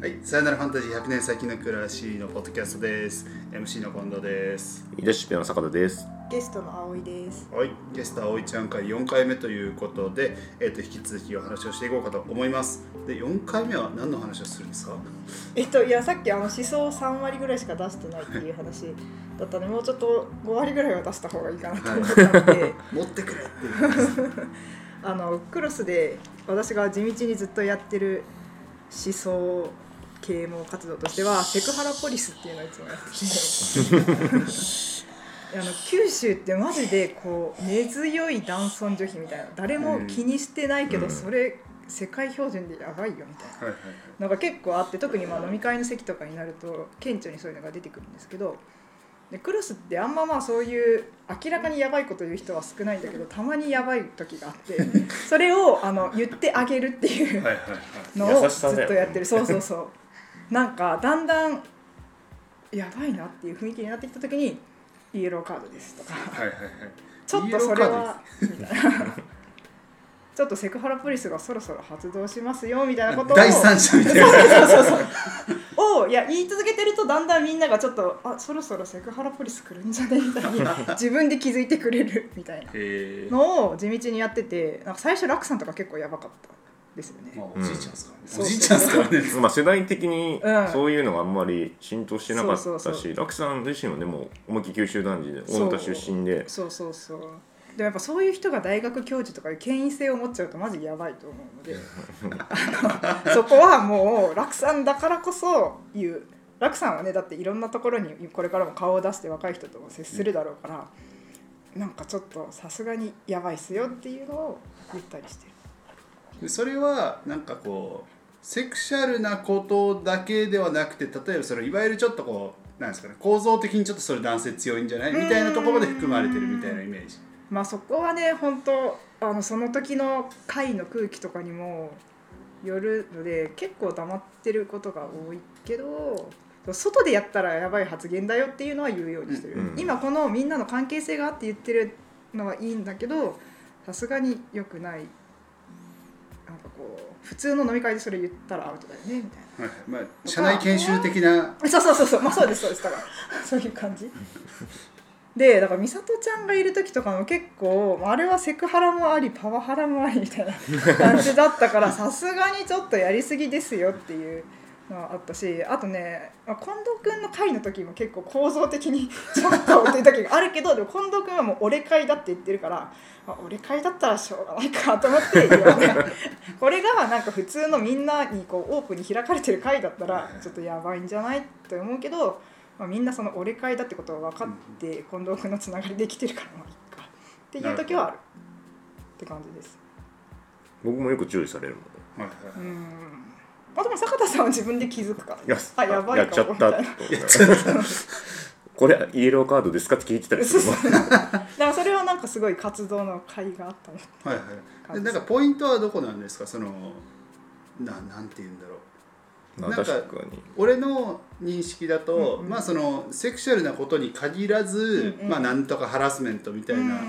はい、さよならファンタジー100年先の暮らしのポッドキャストです。MC の近藤です。リーダーシップの坂田です。ゲストの葵です。はい、ゲストは葵ちゃん会4回目ということで、えっ、と引き続きお話をしていこうかと思います。で、4回目は何の話をするんですか？えっといやさっきあの思想3割ぐらいしか出してないっていう話だったので もうちょっと5割ぐらいは出した方がいいかなと思ったので 持ってくれっていう。あのクロスで私が地道にずっとやってる思想啓蒙活動としては セクハラポリスっていうのをいつもやってて あの九州ってマジでこう根強い男尊女卑みたいな。誰も気にしてないけど、うん。それ世界標準でやばいよみたいな。はいはいなんか結構あって特にまあ飲み会の席とかになると顕著にそういうのが出てくるんですけどでクロスってあんままあそういう明らかにやばいこと言う人は少ないんだけどたまにやばい時があってそれをあの言ってあげるっていう。のをずっとやってる。そうそうそうなんかだんだんやばいなっていう雰囲気になってきた時にイエローカードですとか。はいはいはい。ちょっとそれはみたいな。ちょっとセクハラポリスがそろそろ発動しますよみたいなことを。第三者みたいな。そうそうそうをいや言い続けてるとだんだんみんながちょっとあそろそろセクハラポリス来るんじゃね？みたいに自分で気づいてくれる。みたいな。のを地道にやっててなんか最初楽さんとか結構やばかったですよね。まあおじいちゃんですからね。うんおじいちゃんですからね。まあ世代的にうんそういうのがあんまり浸透してなかったし、楽さん自身はでも思いっきり九州男児でそう大分出身で、そうそうそうでもやっぱそういう人が大学教授とかいう権威性を持っちゃうとマジやばいと思うのでそこはもう楽さんだからこそ言う楽さんはねだっていろんなところにこれからも顔を出して若い人とも接するだろうから、なんかちょっとさすがにやばいっすよっていうのを言ったりしてる。でそれはなんかこうセクシャルなことだけではなくて例えばそれいわゆるちょっとこうなんですかね構造的にちょっとそれ男性強いんじゃない？みたいなところまで含まれてるみたいなイメージ。まあそこはね本当あのその時の会の空気とかにもよるので結構黙ってることが多いけど外でやったらやばい発言だよっていうのは言うようにしてる、うん。今このみんなの関係性があって言ってるのはいいんだけどさすがに良くないこう普通の飲み会でそれ言ったらアウトだよねみたいな。はいはい。まあ、社内研修的なそうそうそうそう。まあそうですそうです。だから そういう感じ。でだから美里ちゃんがいる時とかも結構あれはセクハラもありパワハラもありみたいな感じだったからさすがにちょっとやりすぎですよっていうあったしあとねまあ近藤君の会の時も結構構造的に ちょっとっていう時があるけどでも近藤君はもう俺会だって言ってるから、まあ、俺会だったらしょうがないかと思って言わないこれがなんか普通のみんなにこうオープンに開かれてる会だったらちょっとやばいんじゃないって思うけど、まあ、みんなその俺会だってことを分かって近藤君のつながりできてるからまあいいかっていう時はあるって感じです。僕もよく注意されるもん。はいはいうんあでも坂田さんは自分で気づくか。ら、いやあやばいやっちゃった。みたいな。これイエローカードですかって聞いてたりするもん。だからそれはなんかすごい活動の会があったのはいはい。でなんかポイントはどこなんですか？そのななんて言うんだろう。まあなんか確かに。俺の認識だと、うんうん。まあそのセクシャルなことに限らず、うんうん。まあなんとかハラスメントみたいな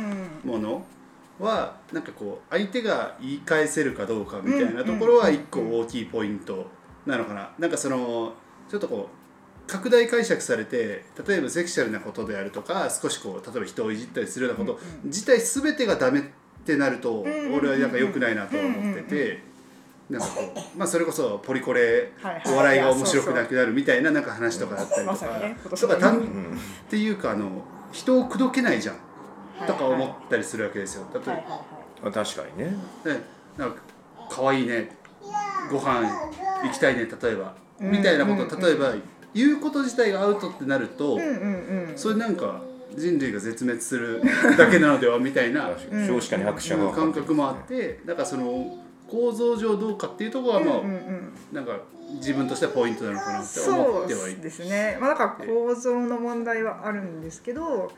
ものは、なんかこう相手が言い返せるかどうかみたいなところは一個大きいポイントなのかな。なんかそのちょっとこう拡大解釈されて例えばセクシャルなことであるとか少しこう例えば人をいじったりするようなこと自体全てがダメってなると俺はなんか良くないなとは思っててなんかこうまあそれこそポリコレはいはい。お笑いが面白くなくなるみたいななんか話とかだったりとかとか単っていうかあの人を口説けないじゃんとか思はい。ったりするわけですよ。例えばはい確かにね。ねなんか可愛いね。ご飯行きたいね例えば。うん。みたいなことうん例えば言うこと自体がアウトってなるとうんうんうん。それなんか人類が絶滅するだけなのではみたいな 確かに少子化に拍車がかか感って覚もあってだからその構造上どうかっていうところはまあうんうんうん。なんか自分としてはポイントなのかなって思ってはいる。ですね、まあ、だから構造の問題はあるんですけどで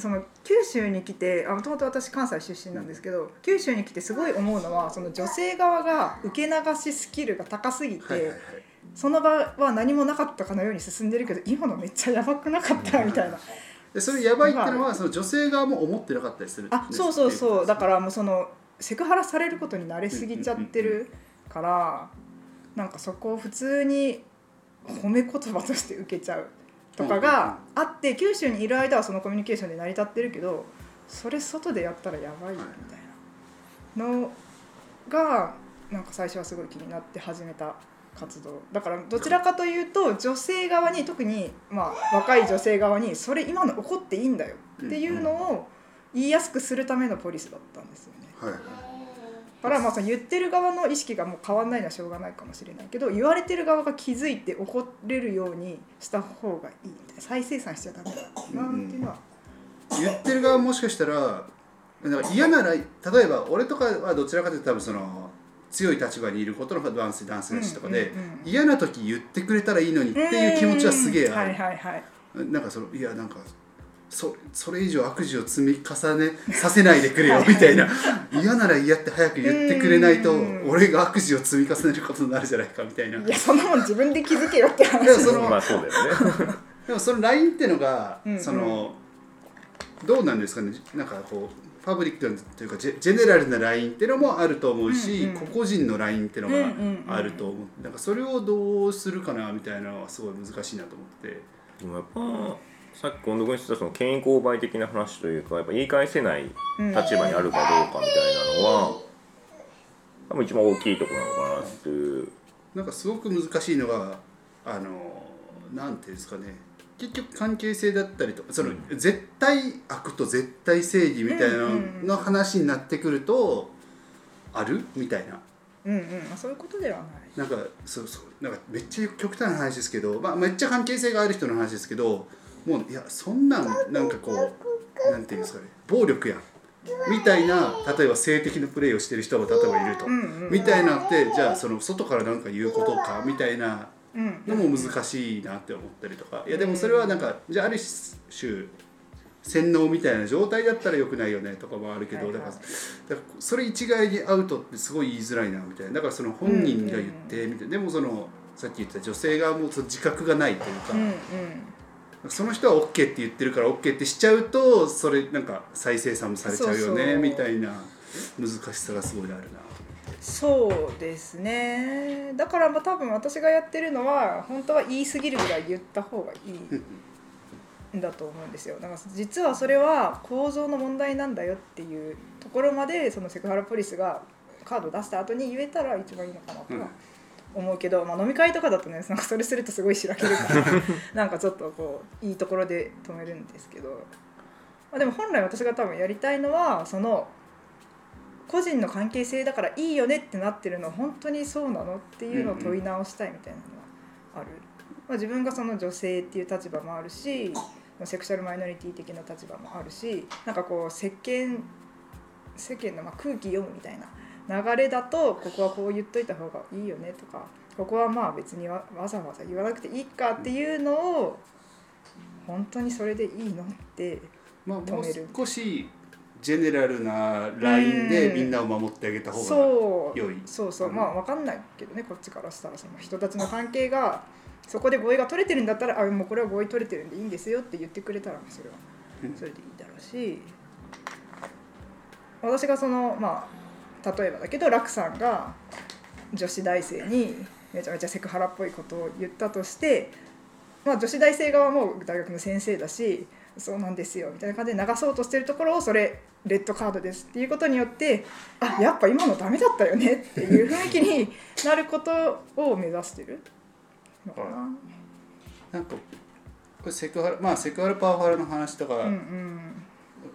その九州に来てもともと私関西出身なんですけど九州に来てすごい思うのはその女性側が受け流しスキルが高すぎて、はいはいはい。その場は何もなかったかのように進んでるけど今のめっちゃやばくなかったみたいな。でそれやばいっていうのはその女性側も思ってなかったりするあそうそうそう。だかからもうそのセクハラされることに慣れすぎちゃってるからなんかそこを普通に褒め言葉として受けちゃうとかがあって九州にいる間はそのコミュニケーションで成り立ってるけどそれ外でやったらやばいよみたいな。のがなんか最初はすごい気になって始めた活動。だからどちらかというと女性側に特にまあ若い女性側にそれ今の怒っていいんだよっていうのを言いやすくするためのポリスだったんですよね。はいだからまあその言ってる側の意識がもう変わんないのはしょうがないかもしれないけど言われてる側が気づいて怒れるようにした方がいいみたいな再生産しちゃダメだなっていうのは、言ってる側もしかしたらなんか嫌なら例えば俺とかはどちらかというと多分その強い立場にいることの男性男性たちとかで、うんうんうん嫌な時言ってくれたらいいのにっていう気持ちはすげえある、はいはいはい。なんかそのいやなんかそそれ以上悪事を積み重ねさせないでくれよみたいな。嫌なら嫌って早く言ってくれないとうん。俺が悪事を積み重ねることになるじゃないかみたいな。いやそんなもん自分で気づけよって話でもそのまあそうだよね。でもその LINE ってのが、うんうん。そのどうなんですかね。なんかこうパブリックというかジェジェネラルな LINE ってのもあると思うし、うんうん個々人の LINE ってのがう。んうんうんあると思う、なんかそれをどうするかなみたいなのはすごい難しいなと思ってでもやっぱさっき近藤君言ってたその健康売的な話というかやっぱ言い返せない立場にあるかどうかみたいなのは多分一番大きいところなのかなっていう。なんかすごく難しいのがあのなんていうんですかね。結局関係性だったりとかその、絶対悪と絶対正義みたいなうんうんうんの話になってくると、ある？みたいな。うんうん。まあそういうことではない。なんかそうそう。なんかめっちゃ極端な話ですけど、まあ、めっちゃ関係性がある人の話ですけどもういやそんなんなんかこうなんていうんですかね暴力やんみたいな例えば性的なプレーをしてる人も例えばいると、うんうんみたいなってじゃあその外からなんか言うことかみたいなうんのも難しいなって思ったりとか。いやでもそれはなんかじゃあある種洗脳みたいな状態だったらよくないよねとかもあるけど、はいはい。だからだからそれ一概にアウトってすごい言いづらいなみたいな。だからその本人が言ってみたいな、でもそのさっき言った女性側もその自覚がないというか、うんうんその人は OK って言ってるから OK ってしちゃうとそれなんか再生産もされちゃうよねみたいな難しさがすごいあるな。そうですね。だからまあ多分私がやってるのは本当は言い過ぎるぐらい言った方がいいんだと思うんですよ。だから実はそれは構造の問題なんだよっていうところまでそのセクハラポリスがカード出した後に言えたら一番いいのかなとは思うけど、まあ、飲み会とかだとねなんかそれするとすごいしらけるから なんかちょっとこういいところで止めるんですけど、まあ、でも本来私が多分やりたいのはその個人の関係性だからいいよねってなってるの本当にそうなのっていうのを問い直したいみたいなのはある、まあ、自分がその女性っていう立場もあるしセクシャルマイノリティ的な立場もあるしなんかこう世間世間のまあ空気読むみたいな流れだとここはこう言っといた方がいいよねとかここはまあ別にわわざわざ言わなくていいかっていうのを本当にそれでいいのってまあ、もう止める。少しジェネラルなラインでみんなを守ってあげた方がそう。良い。そうそう。うん。まあ分かんないけどねこっちからしたらその人たちの関係がそこで合意が取れてるんだったらあもうこれは合意取れてるんでいいんですよって言ってくれたらそれはうんそれでいいだろうし。私がそのまあ例えばだけど楽さんが女子大生にめちゃめちゃセクハラっぽいことを言ったとして、まあ、女子大生側も大学の先生だしそうなんですよみたいな感じで流そうとしてるところをそれレッドカードですっていうことによってあやっぱ今のダメだったよねっていう雰囲気になることを目指してるのかな。なんかこれセクハラまあセクハラパワハラの話とか、うんうん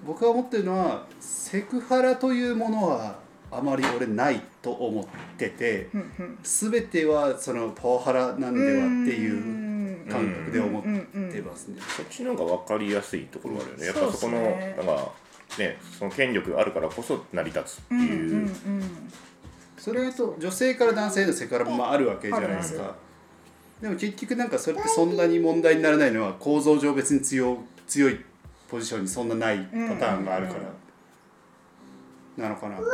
僕が思ってるのはセクハラというものはあまり俺ないと思ってて全てはそのパワハラなんではっていうう感覚で思ってますね。そっちの方が分かりやすいところがあるよね。やっぱそこのなんかねその権力があるからこそ成り立つってうんいう、うんうんそれと女性から男性へのセクハラもあるわけじゃないですか。でも結局なんかそれってそんなに問題にならないのは構造上別に強強いポジションにそんなないパターンがあるからなのかなっていう。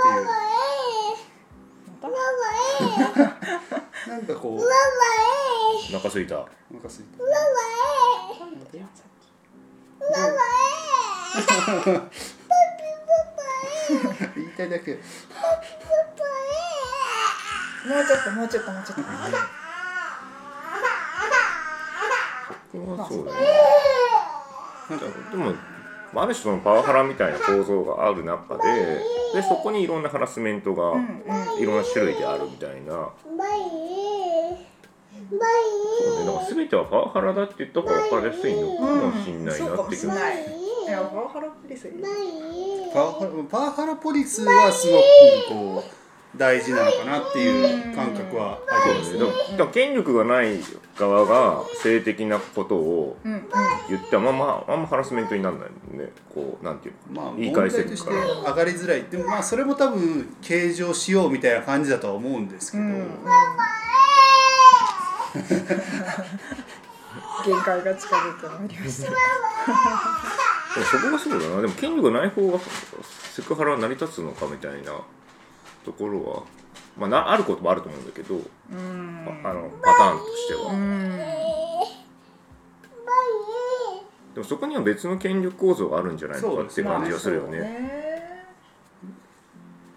なんかこう。お腹すいた。お腹すいた。言いた。いだけきもうちょっともうちょっともうちょっとあそうだねなんかでもまあある種のパワハラみたいな構造がある中ででそこにいろんなハラスメントがいろんな種類であるみたいな。そうね。だから全てはパワハラだって言った方が分かりやすいのかもしんないなって気がそうかもしんない。いやパワハラポリスパワハラパワハラポリスはすごくこう大事なのかなっていう感覚はありますね。権力がない側が性的なことを言ってもまあまああんまハラスメントにならないもんね。こうなんていうの。まあ言い問返せるから上がりづらいでもまあそれも多分計上しようみたいな感じだとは思うんですけど、うん。限界が近づいてまいりましたでもそこがそうだな。でも権力がない方がセクハラは成り立つのかみたいなところは、まあ、なあることもあると思うんだけど、うん。ああのパターンとしては、うん。でもそこには別の権力構造があるんじゃないのかって感じがするよね。ね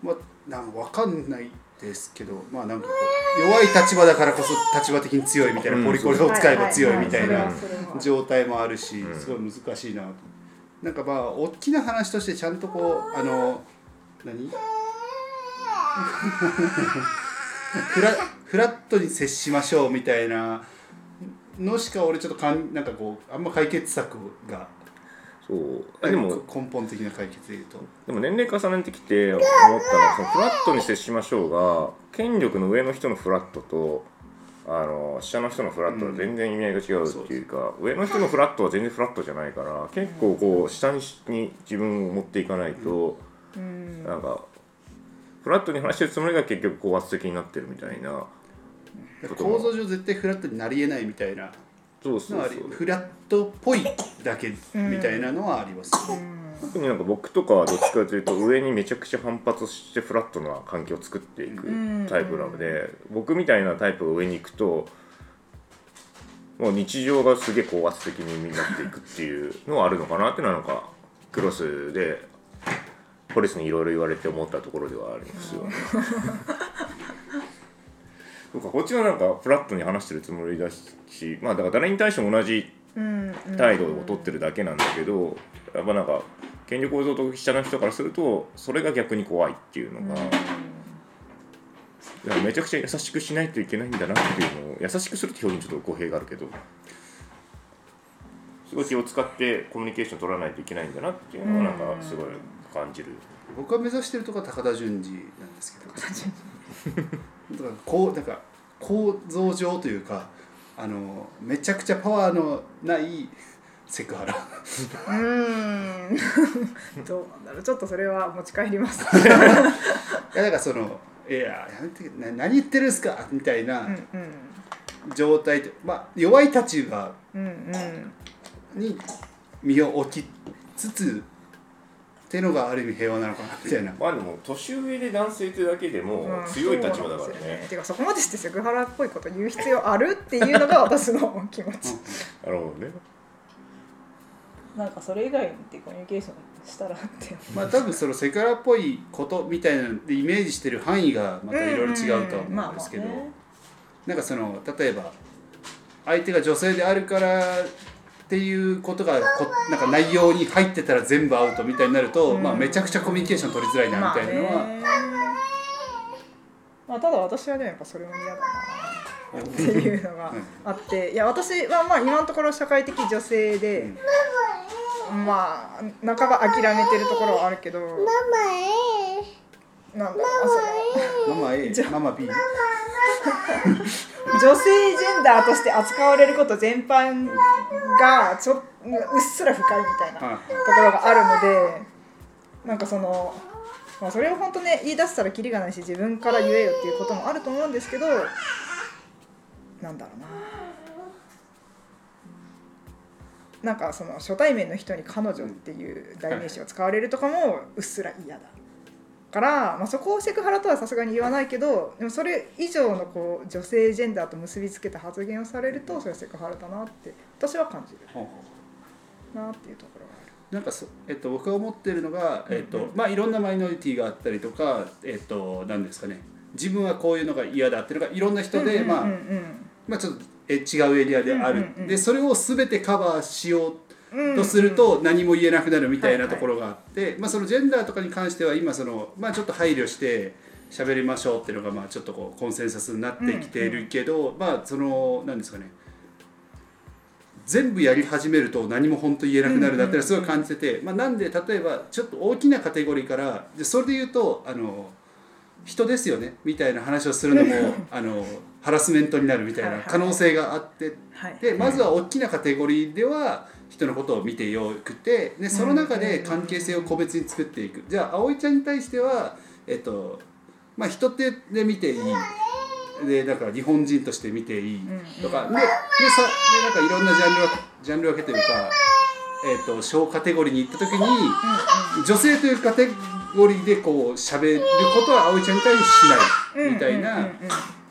まあなんかわかんないですけどまあなんかこう弱い立場だからこそ立場的に強いみたいな、うんポリコレを使えば強いみたいな状態もあるしうん。すごい難しいなと。なんかまあ大きな話としてちゃんとこうあの何？フラフラットに接しましょうみたいなのしか俺ちょっとかんなんかこうあんま解決策が。そう。あでも根本的な解決でいうと。でも年齢重ねてきて思ったのはそのフラットに接しましょうが権力の上の人のフラットとあの下の人のフラットは全然意味合いが違うっていうか、上の人のフラットは全然フラットじゃないから結構こう下にに自分を持っていかないと、うん。なんかフラットに話してるつもりが結局高圧的になってるみたいなことも構造上絶対フラットになりえないみたいなそうそうフラットっぽいだけみたいなのはあります、特になんか僕とかはどっちかというと上にめちゃくちゃ反発してフラットな環境を作っていくタイプなので僕みたいなタイプが上に行くともう日常がすげえ高圧的になっていくっていうのはあるのかなっていうのはなんかクロスでポリスにいろいろ言われて思ったところではありますよね。そうかこっちはなんかフラットに話してるつもりだしまあだから誰に対しても同じうん態度を取ってるだけなんだけどやっぱなんか権力構造と下の人からするとそれが逆に怖いっていうのが、いやめちゃくちゃ優しくしないといけないんだなっていうのを優しくするって表現ちょっと語弊があるけどすごい気を使ってコミュニケーション取らないといけないんだなっていうのはなんかすごい感じる。僕が目指してるところは高田純次なんですけど。だからこうなんか構造上というかあのめちゃくちゃパワーのないセクハラ。うーん。どうなんだろう。ちょっとそれは持ち帰ります。いやだからその「いややめてな何言ってるんすか?」みたいな状態で、まあ弱い立場に身を置きつつっていうのがある意味平和なのかなみたいな。まあでも年上で男性ってだけでもうん。強い立場だからそうなんね。てかそこまでしてセクハラっぽいこと言う必要あるっていうのが私の気持ち。なるほどね。なんかそれ以外でコミュニケーションしたらって。まあ多分そのセクハラっぽいことみたいなのでイメージしてる範囲がまたいろいろ違うとは思うんですけど、まあまあね。なんかその例えば相手が女性であるからっていうことがこなんか内容に入ってたら全部アウトみたいになると、うん。まあ、めちゃくちゃコミュニケーション取りづらいなみたいなのは、まあねまあただ私はでもやっぱそれも嫌だなっていうのがあっていや私はまあ今のところ社会的女性で、まあ半ば諦めてるところはあるけどなんだろうママ A じゃママ B 女性ジェンダーとして扱われること全般がちょうっすら不快みたいなはい。ところがあるのでなんかその、まあ、それを本当ね言い出したらキリがないし自分から言えよっていうこともあると思うんですけどなんだろうな。なんかその初対面の人に「彼女」っていう代名詞を使われるとかもうっすら嫌だから、まあ、そこをセクハラとはさすがに言わないけどでもそれ以上のこう女性ジェンダーと結びつけた発言をされるとそれはセクハラだなって私は感じる。なっていうところがある。なんかそ、えっと、僕が思ってるのが、えっとまあ、いろんなマイノリティがあったりとか、えっと、なんですかね。自分はこういうのが嫌だっていうのがいろんな人で、まあうんうんうんまあ、ちょっとえ違うエリアである、うんうんうんでそれを全てカバーしよううんとすると何も言えなくなるみたいなところがあって、まあ、そのジェンダーとかに関しては今その、まあ、ちょっと配慮して喋りましょうっていうのがまあちょっとこうコンセンサスになってきているけど、まあその何ですかね。全部やり始めると何も本当言えなくなるだったらすごい感じてて、まあ、なんで例えばちょっと大きなカテゴリーからでそれで言うとあの人ですよねみたいな話をするのも あのハラスメントになるみたいな可能性があってはい。でまずは大きなカテゴリーでは人のことを見てよくてでその中で関係性を個別に作っていく。じゃあ葵ちゃんに対してはえっとまあ人ってで見ていい。でだから日本人として見ていい。とかででさでなんかいろんなジャンルをジャンル分けというか、えっと小カテゴリーに行った時に女性というカテゴリーでこう喋ることは葵ちゃんに対してしない。みたいな。だか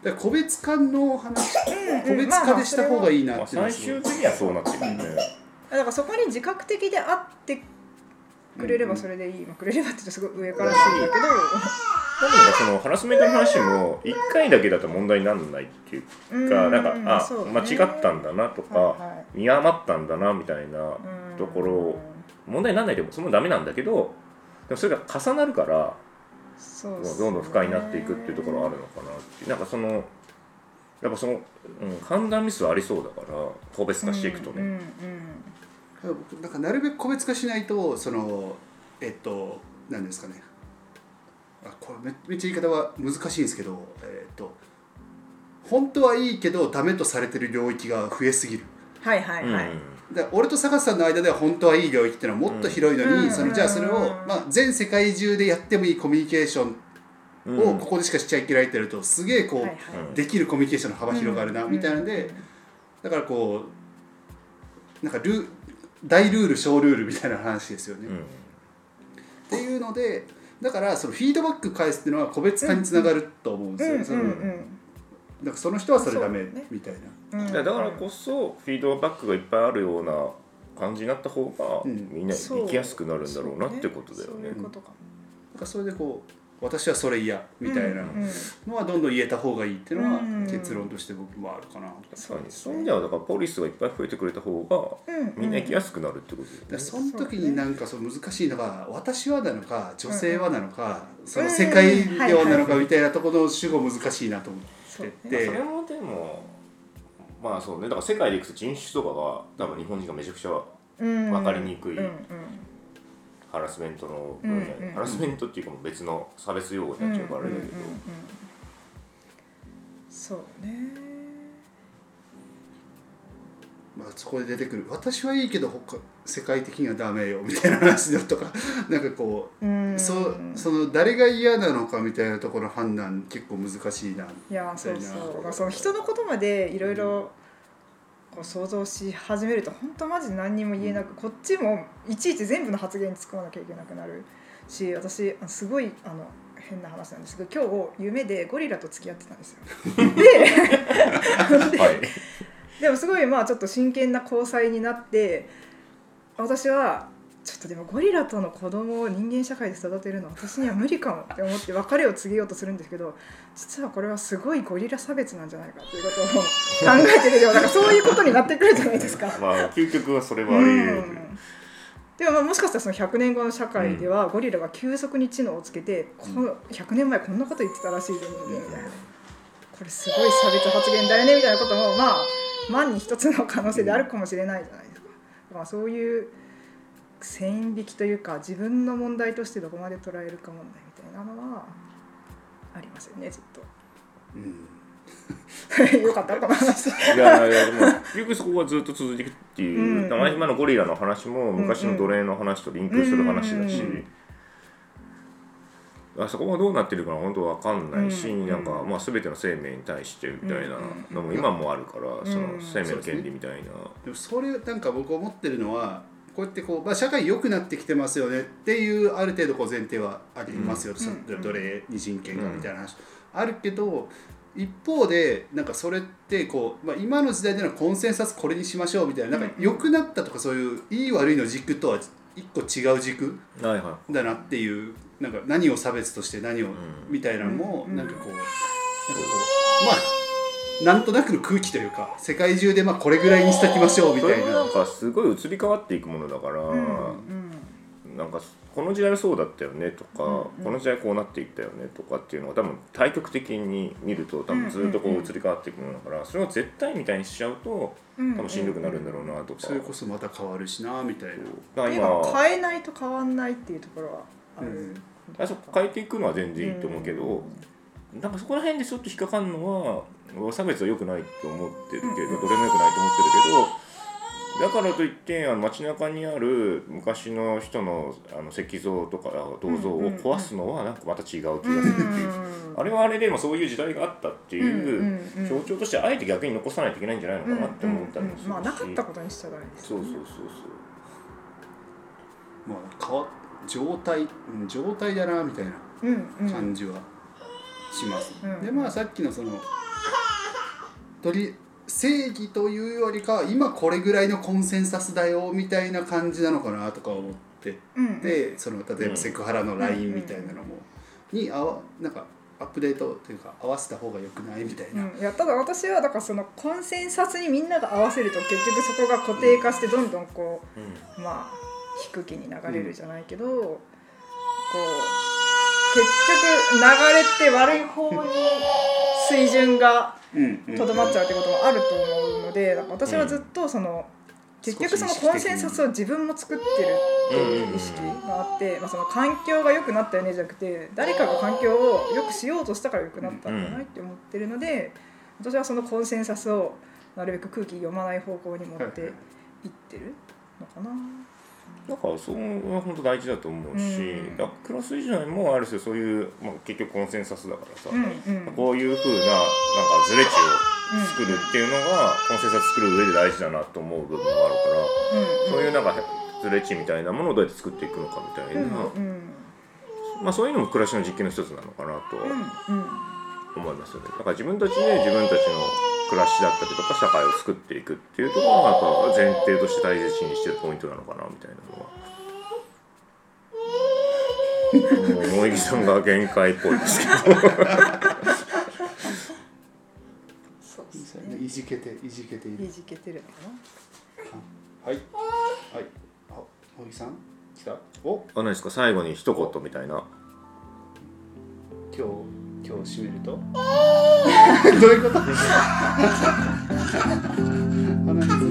ら個別化の話うん。個別化でした方がいいなまあ、っていうのは最終的にはそうなってくるね、だからそこに自覚的であってくれればそれでいい、まあ、くれればって言うとすごい上からしてるんだけど多分なんかそのハラスメントの話も1回だけだと問題にならないっていうか、うんなんかあ、間違ったんだなとか、見余ったんだなみたいなうん。ところ問題にならないでもそれもダメなんだけどでもそれが重なるからどんどん不快になっていくっていうところはあるのかなっていう。なんかそのやっぱその、うん、判断ミスはありそうだから個別化していくとね、なんかなるべく個別化しないとそのえっと何ですかね。あこれめめっちゃ言い方は難しいんですけどえっと本当はいいけどダメとされてる領域が増えすぎる。はいはいはい、だから俺と坂田さんの間では本当はいい領域っていうのはもっと広いのに、うん。そのじゃあそれをうん、まあ、全世界中でやってもいいコミュニケーションうん。をここでしかしちゃいけないってやるとすげえこう、はいはい。うんできるコミュニケーションの幅広がるな、うん。みたいなんで、だからこうなんかル大ルール小ルールみたいな話ですよね。うんっていうのでだからそのフィードバック返すっていうのは個別化につながると思うんですよね。そのなんかその人はそれダメみたいな。うんうんだからだからこそフィードバックがいっぱいあるような感じになった方がうんみんな生きやすくなるんだろうなってことだよねそういう。ことかなんかそれでこう私はそれ嫌みたいなのはどんどん言えた方がいいっていうのはうん結論として僕もあるかな。そうですそういう意味ではだからポリスがいっぱい増えてくれた方がうんみんな生きやすくなるってことだよね。でその時になんかそう難しいのが私はなのか女性はなのか、そのうん。世界量なのかみたいなところの主語難しいなと思ってて、それもでもまあそうね。だから世界でいくと人種とかが多分日本人がめちゃくちゃうんわかりにくい。うんうんハラスメントの分野で、うんうん。ハラスメントっていうかもう別の差別用語になっちゃうからあれだけど、うんうんうんうんそうね。まあ、そこで出てくる。私はいいけど他世界的にはダメよみたいな話だとか。なんかこう、うん。そその誰が嫌なのかみたいなところの判断結構難しいな。いやそうみたいなそうまあその人のことまでいろいろこう想像し始めると本当マジで何にも言えなくこっちもいちいち全部の発言に突っ込まなきゃいけなくなるし私あすごいあの変な話なんですけど今日夢でゴリラと付き合ってたんですよ。ではいでもすごいまあちょっと真剣な交際になって私はちょっとでもゴリラとの子供を人間社会で育てるのは私には無理かもって思って別れを告げようとするんですけど実はこれはすごいゴリラ差別なんじゃないかっていうことを考えてるよだから そういうことになってくるじゃないですか。まあ究極はそれはあり得る、うん。でもまあもしかしたらその100年後の社会ではゴリラが急速に知能をつけて、この100年前こんなこと言ってたらしいぞ人間みたいなこれすごい差別発言だよねみたいなこともまあ万に一つの可能性であるかもしれないじゃないですか。まあ、そういう線引きというか自分の問題としてどこまで捉えるか問題みたいなのはありますよねずっうん。と。よかったこの話。いやいやでも結局そこがずっと続いていくっていう、うん。だから今のゴリラの話も昔の奴隷の話とリンクする話だし、うん。あそこがどうなってるかは本当わかんないし、うん。なんかまあ全ての生命に対してみたいなのも今もあるから、その生命の権利みたいな、でもそれなんか僕思ってるのはこうやってこう、まあ、社会良くなってきてますよねっていうある程度こう前提はありますよ、そうん。奴隷に人権がみたいな話、あるけど一方でなんかそれってこう、まあ、今の時代でのコンセンサスこれにしましょうみたいななんかうん良くなったとかそういういい悪いの軸とは一個違う軸だなっていうなんか何を差別として何を、ん。みたいなのもうん。なんかこう、なんかこうまあなんとなくの空気というか世界中でまあこれぐらいにしときましょうみたいな。それもなんかすごい移り変わっていくものだから、うんなんかこの時代はそうだったよねとか、うんうん。この時代こうなっていったよねとかっていうのが多分対極的に見ると多分ずっとこう移り変わっていくものだからそれを絶対みたいにしちゃうとうん多分しんどくなるんだろうなとか。それこそまた変わるしなみたいな。だか変えないと変わんないっていうところはある、うん。あそこ変えていくのは全然いいと思うけど、なんかそこら辺でちょっと引っかかるのは差別は良くないと思ってるけど、うん。どれも良くないと思ってるけどだからといってあの街中にある昔の人のあの石像とか銅像を壊すのはなんかまた違う気がするっていう、あれはあれでもそういう時代があったっていう象徴としてあえて逆に残さないといけないんじゃないのかなって思ったりもするし、まあなかったことにしちゃダメですそうそうそうまあ変わ状態うん状態だなみたいなうんうん。感じはします、うん。でまあさっきのその取り正義というよりかは今これぐらいのコンセンサスだよみたいな感じなのかなとか思って。うんでその例えうん。ばセクハラのラインみたいなのもにあわなんかアップデートというか合わせた方がよくないみたいな、うん、いやただ私はだからそのコンセンサスにみんなが合わせると結局そこが固定化してどんどんこそううまあ低気に流れるじゃないけど、こう結局流れって悪い方に水準がとどまっちゃうってこともあると思うので私はずっとその、結局そのコンセンサスを自分も作ってるっていう意識があって、まあ、その環境が良くなったよねじゃなくて誰かが環境を良くしようとしたから良くなったんじゃないって思ってるので私はそのコンセンサスをなるべく空気読まない方向に持っていってるのかな。だからそれは本当大事だと思うし、うん。クロス以外もある種そういう、まあ、結局コンセンサスだからさ、うんうん。こういうふうななんかズレ値を作るっていうのが、コンセンサス作る上で大事だなと思う部分もあるから、そういうなんかズレ値みたいなものをどうやって作っていくのかみたいな、うんうん。まあ、そういうのも暮らしの実験の一つなのかなと思いますよね。だから自分たちで自分たちの暮らしだったりとか社会を作っていくっていうところがやっぱ前提として大切にしてるポイントなのかなみたいなのは。もう萌木さんが限界っぽいですけどそうですねいじけていじけているいじけてるのかなはいはいあ小木さん来たおあ何ですか最後に一言みたいな今日今日閉めると？どういうこと？